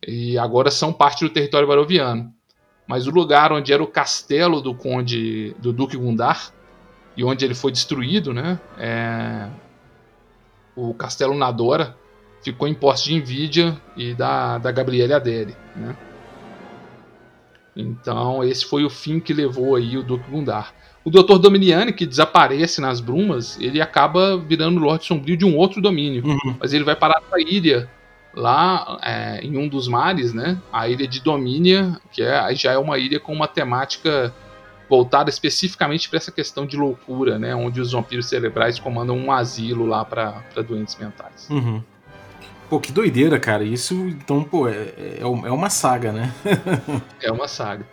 e agora são parte do território baroviano. Mas o lugar onde era o castelo do conde, do Duque Gundar, e onde ele foi destruído, né? É... O castelo Nadora ficou em posse de Nvidia e da, da Gabriele Adere, né? Então, esse foi o fim que levou aí o Duque Gundar. O Dr. Dominiani, que desaparece nas brumas, ele acaba virando Lorde Sombrio de um outro domínio. Uhum. Mas ele vai parar na ilha, lá é, em um dos mares, né? A ilha de Domínia, que é, já é uma ilha com uma temática voltada especificamente para essa questão de loucura, né? Onde os vampiros cerebrais comandam um asilo lá para doentes mentais. Uhum. Pô, que doideira, cara. Isso, então, pô, é, é, é uma saga, né? é uma saga.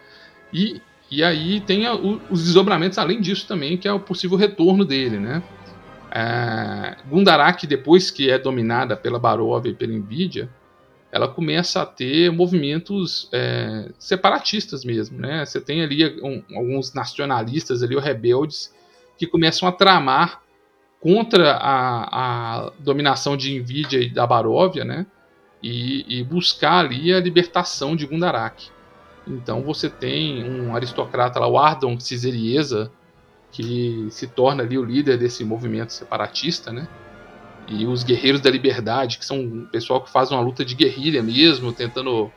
E, e aí tem a, o, os desdobramentos além disso também, que é o possível retorno dele, né? É, Gundarak, depois que é dominada pela Baróvia e pela Nvidia, ela começa a ter movimentos é, separatistas mesmo, né? Você tem ali um, alguns nacionalistas ali, rebeldes, que começam a tramar contra a, a dominação de Nvidia e da Baróvia, né? E, e, buscar ali a libertação de Gundarak. Então você tem um aristocrata lá, o Ardon Ciserieza, que se torna ali o líder desse movimento separatista, né? E os Guerreiros da Liberdade, que são um pessoal que faz uma luta de guerrilha mesmo, tentando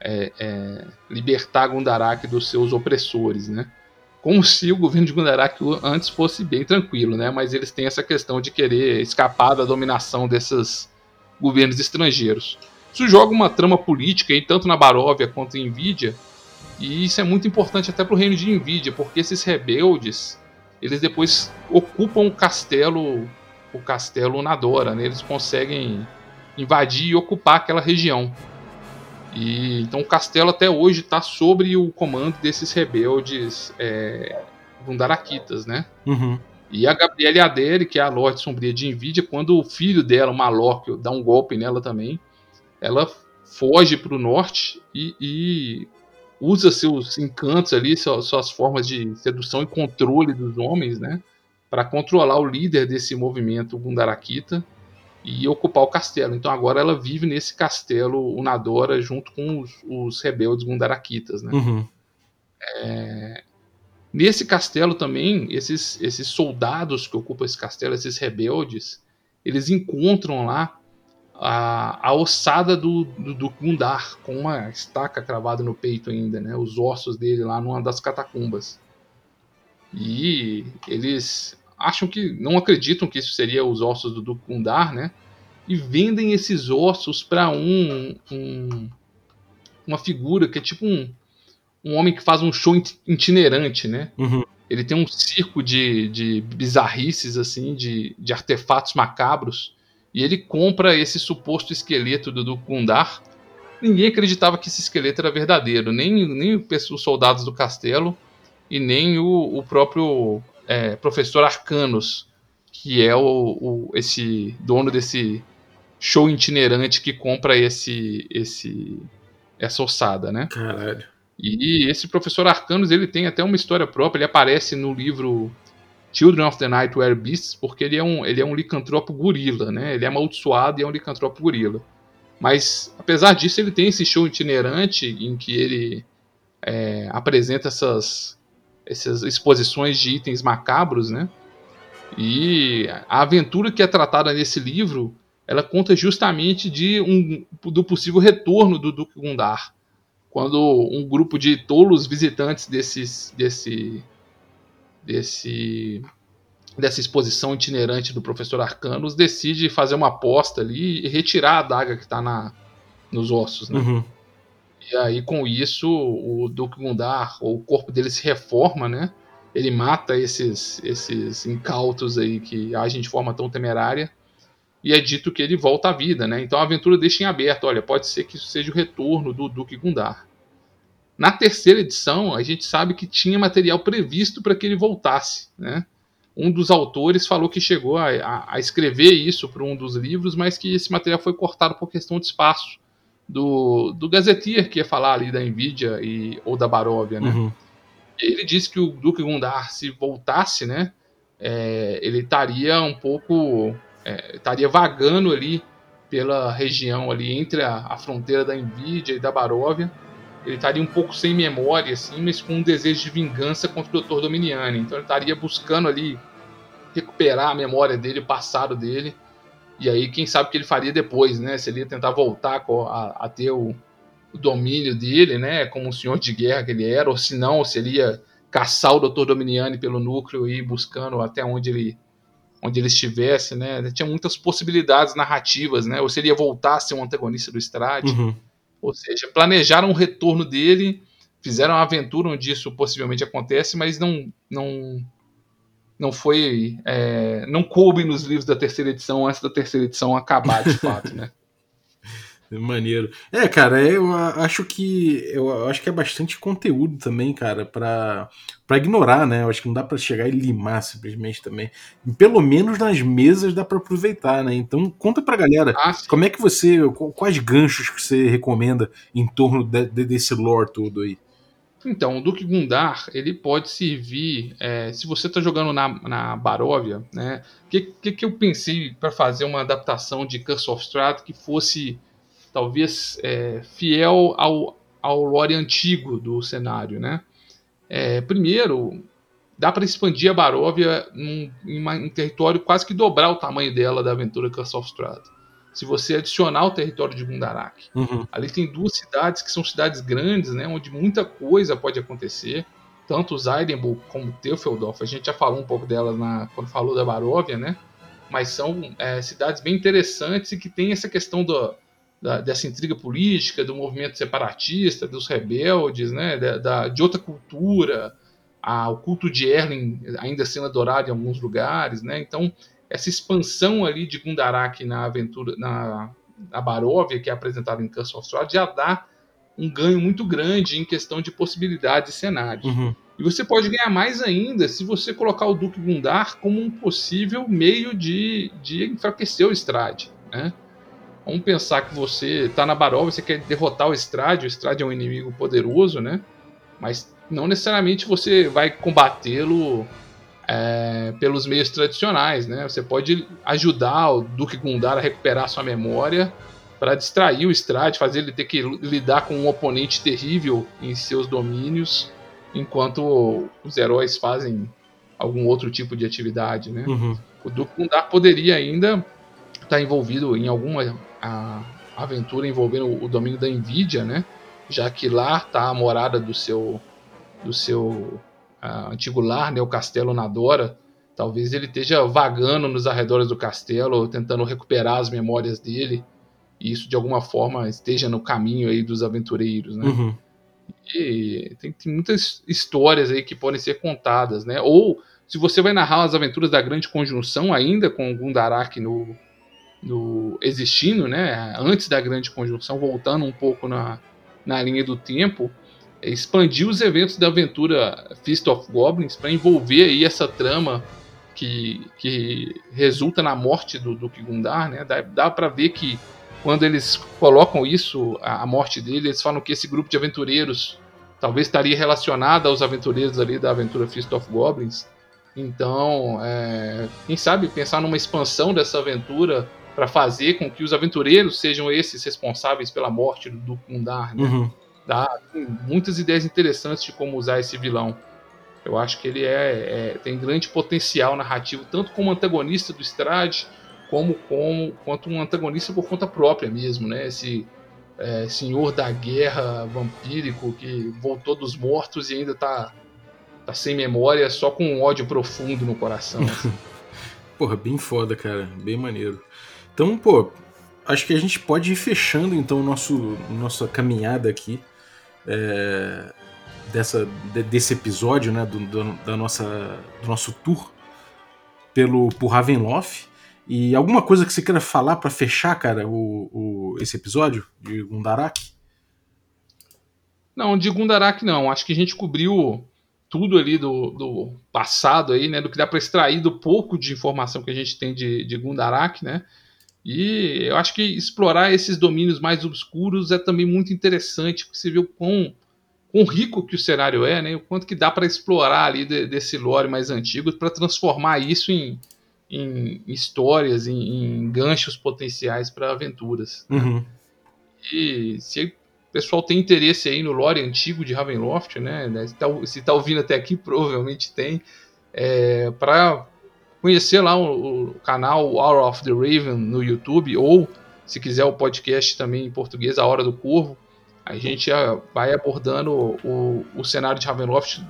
é, é, libertar Gundarak dos seus opressores, né? como se o governo de Gundarak antes fosse bem tranquilo, né? Mas eles têm essa questão de querer escapar da dominação desses governos estrangeiros. Isso joga uma trama política, aí, tanto na Baróvia quanto em Nvidia, e isso é muito importante até para o reino de Nvidia, porque esses rebeldes, eles depois ocupam o castelo, o castelo Nadora, né? Eles conseguem invadir e ocupar aquela região. E então o castelo até hoje está sob o comando desses rebeldes é, Gundarakitas, né? Uhum. E a Gabriele Adere, que é a Lorde Sombria de Nvidia, quando o filho dela, o Malok, dá um golpe nela também, ela foge para o norte e, e, usa seus encantos ali, suas, formas de sedução e controle dos homens, né? Para controlar o líder desse movimento Gundarakita e ocupar o castelo. Então agora ela vive nesse castelo Unadora junto com os, os rebeldes Gundarakitas, né? Uhum. É... Nesse castelo também, esses, esses soldados que ocupam esse castelo, esses rebeldes, eles encontram lá a, a ossada do, do, do Gundar, com uma estaca cravada no peito ainda, né? Os ossos dele lá numa das catacumbas. E eles acham que não acreditam que isso seria os ossos do Duque Gundar, né? E vendem esses ossos para um, um, uma figura que é tipo um, um homem que faz um show itinerante, né? Uhum. Ele tem um circo de, de bizarrices, assim, de, de artefatos macabros, e ele compra esse suposto esqueleto do Duque Gundar. Ninguém acreditava que esse esqueleto era verdadeiro, nem, nem os soldados do castelo e nem o, o próprio é, professor Arcanos, que é o, o, esse dono desse show itinerante que compra esse esse essa ossada, né? Caralho. E esse professor Arcanos, ele tem até uma história própria, ele aparece no livro Children of the Night Were Beasts, porque ele é um, ele é um licantropo gorila, né? Ele é amaldiçoado e é um licantropo gorila. Mas, apesar disso, ele tem esse show itinerante em que ele é, apresenta essas, essas exposições de itens macabros, né? E a aventura que é tratada nesse livro, ela conta justamente de um, do possível retorno do Duque Gundar, quando um grupo de tolos visitantes desses, desse, desse, dessa exposição itinerante do professor Arcanos decide fazer uma aposta ali e retirar a adaga que está na, nos ossos, né? Uhum. E aí, com isso, o Duque Gundar, o corpo dele se reforma, né? Ele mata esses, esses incautos aí que agem de forma tão temerária. E é dito que ele volta à vida, né? Então a aventura deixa em aberto. Olha, pode ser que isso seja o retorno do Duque Gundar. Na terceira edição, a gente sabe que tinha material previsto para que ele voltasse, né? Um dos autores falou que chegou a, a, a escrever isso para um dos livros, mas que esse material foi cortado por questão de espaço do, do Gazetier, que ia falar ali da Nvidia e, ou da Baróvia, né? Uhum. Ele disse que o Duque Gundar, se voltasse, né? É, ele estaria um pouco... É, estaria vagando ali pela região ali entre a, a fronteira da Nvidia e da Baróvia. Ele estaria um pouco sem memória, assim, mas com um desejo de vingança contra o Dr. Dominiani. Então ele estaria buscando ali recuperar a memória dele, o passado dele, e aí, quem sabe o que ele faria depois, né? Se ele ia tentar voltar a, a ter o, o, domínio dele, né? Como um senhor de guerra que ele era, ou se não, se ele ia caçar o Dr. Dominiani pelo núcleo e ir buscando até onde ele, onde ele estivesse, né? Tinha muitas possibilidades narrativas, né? Ou se ele ia voltar a ser um antagonista do Strade. Uhum. Ou seja, planejaram o retorno dele, fizeram uma aventura onde isso possivelmente acontece, mas não, não não foi. É, não coube nos livros da terceira edição antes da terceira edição acabar de fato, né? Maneiro. É, cara, eu acho que eu acho que é bastante conteúdo também, cara, para para ignorar, né? Eu acho que não dá para chegar e limar simplesmente também. Pelo menos nas mesas dá para aproveitar, né? Então conta pra galera, ah, como é que você, quais ganchos que você recomenda em torno de, de, desse lore todo aí? Então, o Duque Gundar, ele pode servir, é, se você está jogando na, na Baróvia, né? O que, que, que, eu pensei para fazer uma adaptação de Curse of Strahd que fosse, talvez, é, fiel ao, ao lore antigo do cenário, né? É, primeiro, dá para expandir a Baróvia em um território quase que dobrar o tamanho dela da aventura Curse of Strahd se você adicionar o território de Gundarak. Uhum. Ali tem duas cidades que são cidades grandes, né, onde muita coisa pode acontecer. tanto Zeidenburg como Teufelsdorf, a gente já falou um pouco delas na, quando falou da Baróvia, né? Mas são é, cidades bem interessantes e que tem essa questão do, da, dessa intriga política, do movimento separatista, dos rebeldes, né? Da, da de outra cultura, a, o culto de Erling ainda sendo adorado em alguns lugares, né? Então, essa expansão ali de Gundarak na aventura, na, na Baróvia, que é apresentada em Curse of Strahd, já dá um ganho muito grande em questão de possibilidades de cenários. Uhum. E você pode ganhar mais ainda se você colocar o Duque Gundar como um possível meio de, de enfraquecer o Strade. Né? Vamos pensar que você está na Baróvia, você quer derrotar o Strade, o Strade é um inimigo poderoso, né? mas não necessariamente você vai combatê-lo é, pelos meios tradicionais. Né? Você pode ajudar o Duque Gundar a recuperar sua memória para distrair o Strade, fazer ele ter que lidar com um oponente terrível em seus domínios, enquanto os heróis fazem algum outro tipo de atividade, né? Uhum. O Duque Gundar poderia ainda estar tá envolvido em alguma a, aventura envolvendo o, domínio da Nvidia, né? Já que lá está a morada do seu do seu antigo lar, né? O Castelo Nadora. Talvez ele esteja vagando nos arredores do castelo, tentando recuperar as memórias dele e isso de alguma forma esteja no caminho aí dos aventureiros, né? Uhum. E tem, tem, muitas histórias aí que podem ser contadas, né? Ou se você vai narrar as aventuras da Grande Conjunção ainda com o Gundarak no, no existindo, né? Antes da Grande Conjunção, voltando um pouco na, na linha do tempo, é expandir os eventos da aventura Fist of Goblins para envolver aí essa trama que, que resulta na morte do Duque Gundar, né? Dá, dá para ver que quando eles colocam isso, a, morte dele, eles falam que esse grupo de aventureiros talvez estaria relacionado aos aventureiros ali da aventura Fist of Goblins. Então, é, quem sabe pensar numa expansão dessa aventura para fazer com que os aventureiros sejam esses responsáveis pela morte do Duke Mundar, né? Uhum. Dá muitas ideias interessantes de como usar esse vilão. Eu acho que ele é, é tem grande potencial narrativo, tanto como antagonista do Strade, como, como quanto um antagonista por conta própria mesmo, né? Esse é, senhor da guerra vampírico que voltou dos mortos e ainda tá, tá sem memória, só com um ódio profundo no coração. Porra, bem foda, cara, bem maneiro. Então, pô, acho que a gente pode ir fechando então nosso nossa caminhada aqui é, dessa de, desse episódio, né, do, do, da nossa do nosso tour pelo por Ravenloft. E alguma coisa que você queira falar para fechar, cara, o, o, esse episódio de Gundarak? Não, de Gundarak não. Acho que a gente cobriu tudo ali do, do passado aí, né? Do que dá para extrair do pouco de informação que a gente tem de, de Gundarak, né? E eu acho que explorar esses domínios mais obscuros é também muito interessante, porque você vê o quão, quão rico que o cenário é, né? O quanto que dá para explorar ali de, desse lore mais antigo para transformar isso em, em histórias, em, em ganchos potenciais para aventuras. Uhum. E se o pessoal tem interesse aí no lore antigo de Ravenloft, né? se, tá, se tá ouvindo até aqui, provavelmente tem. É, para conhecer lá o, o, canal Hour of the Raven no YouTube, ou se quiser o podcast também em português, A Hora do Corvo, a gente vai abordando o, o cenário de Ravenloft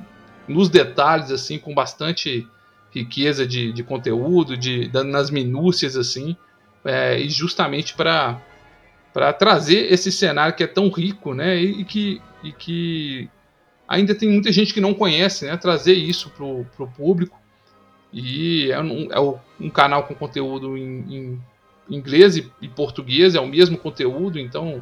nos detalhes, assim, com bastante riqueza de, de conteúdo, de, nas minúcias assim, é, e justamente para para trazer esse cenário que é tão rico, né, e, que, e que ainda tem muita gente que não conhece, né, trazer isso para o público. E é um, é um canal com conteúdo em, em inglês e, português, é o mesmo conteúdo, então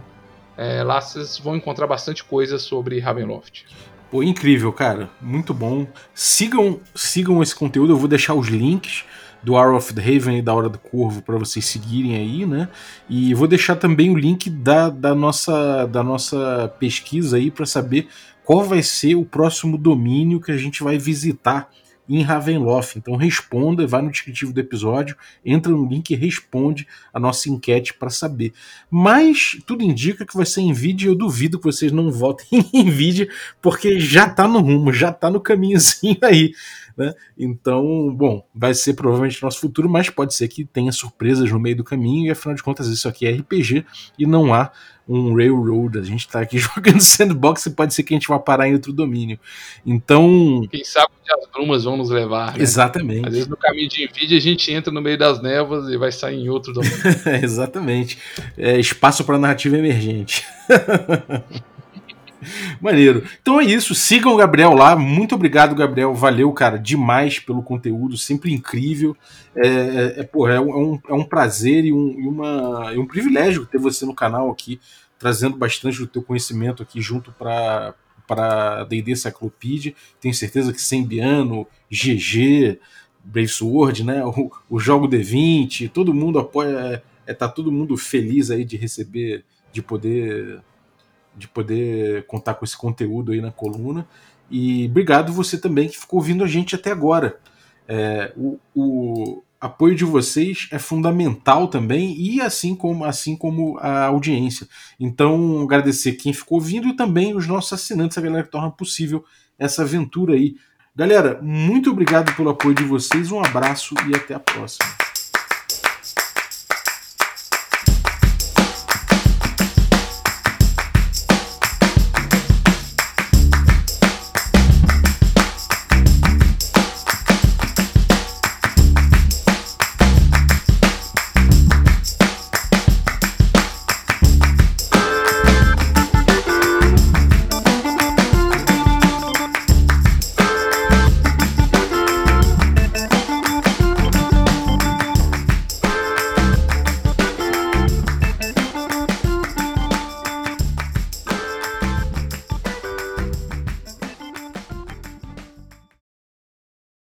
é, lá vocês vão encontrar bastante coisa sobre Ravenloft. Pô, incrível, cara. Muito bom. Sigam, sigam esse conteúdo. Eu vou deixar os links do Hour of the Raven e da Hora do Corvo para vocês seguirem aí, né? E vou deixar também o link da, da, nossa, da nossa pesquisa aí para saber qual vai ser o próximo domínio que a gente vai visitar em Ravenloft. Então responda, vai no descritivo do episódio, entra no link e responde a nossa enquete para saber. Mas tudo indica que vai ser em vídeo, eu duvido que vocês não votem em vídeo, porque já tá no rumo, já tá no caminhozinho aí. Né? Então, bom, vai ser provavelmente nosso futuro, mas pode ser que tenha surpresas no meio do caminho, e afinal de contas, isso aqui é RPG e não há um railroad. A gente está aqui jogando sandbox e pode ser que a gente vá parar em outro domínio. Então. Quem sabe onde as brumas vão nos levar. Né? Exatamente. Às vezes no caminho de Nvidia a gente entra no meio das névoas e vai sair em outro domínio. Exatamente. É, espaço para narrativa emergente. Maneiro. Então é isso. Sigam o Gabriel lá. Muito obrigado, Gabriel. Valeu, cara, demais pelo conteúdo. Sempre incrível. É, é, é porra, é, um, é um prazer e um, e uma, e um privilégio ter você no canal aqui, trazendo bastante do teu conhecimento aqui junto para para D&D Cyclopedia. Tenho certeza que Sembiano, GG, Brave Sword, né? O, o jogo D20, todo mundo apoia. É, tá todo mundo feliz aí de receber, de poder de poder contar com esse conteúdo aí na coluna. E obrigado você também que ficou ouvindo a gente até agora. É, o, o, apoio de vocês é fundamental também, e assim como, assim como a audiência. Então, agradecer quem ficou ouvindo e também os nossos assinantes, a galera que torna possível essa aventura aí. Galera, muito obrigado pelo apoio de vocês, um abraço e até a próxima.